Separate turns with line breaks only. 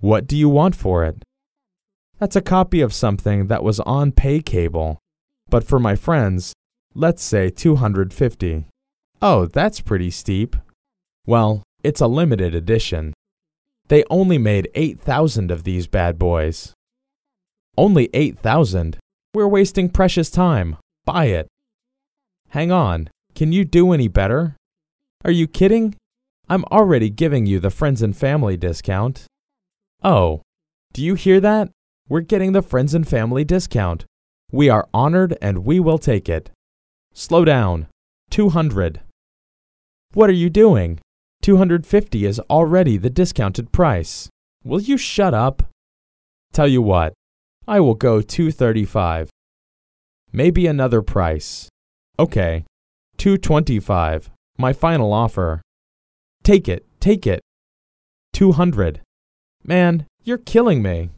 What do you want for it? That's a copy of something that was on pay cable. But for my friends, let's say 250. Oh, that's pretty steep. Well, it's a limited edition. They only made 8,000 of these bad boys. Only 8,000? We're wasting precious time. Buy it. Hang on. Can you do any better? Are you kidding? I'm already giving you the friends and family discount. Oh, do you hear that? We're getting the friends and family discount. We are honored and we will take it. Slow down. 200. What are you doing? 250 is already the discounted price. Will you shut up? Tell you what, I will go 235. Maybe another price. Okay, 225. My final offer. Take it, take it. 200. Man, you're killing me.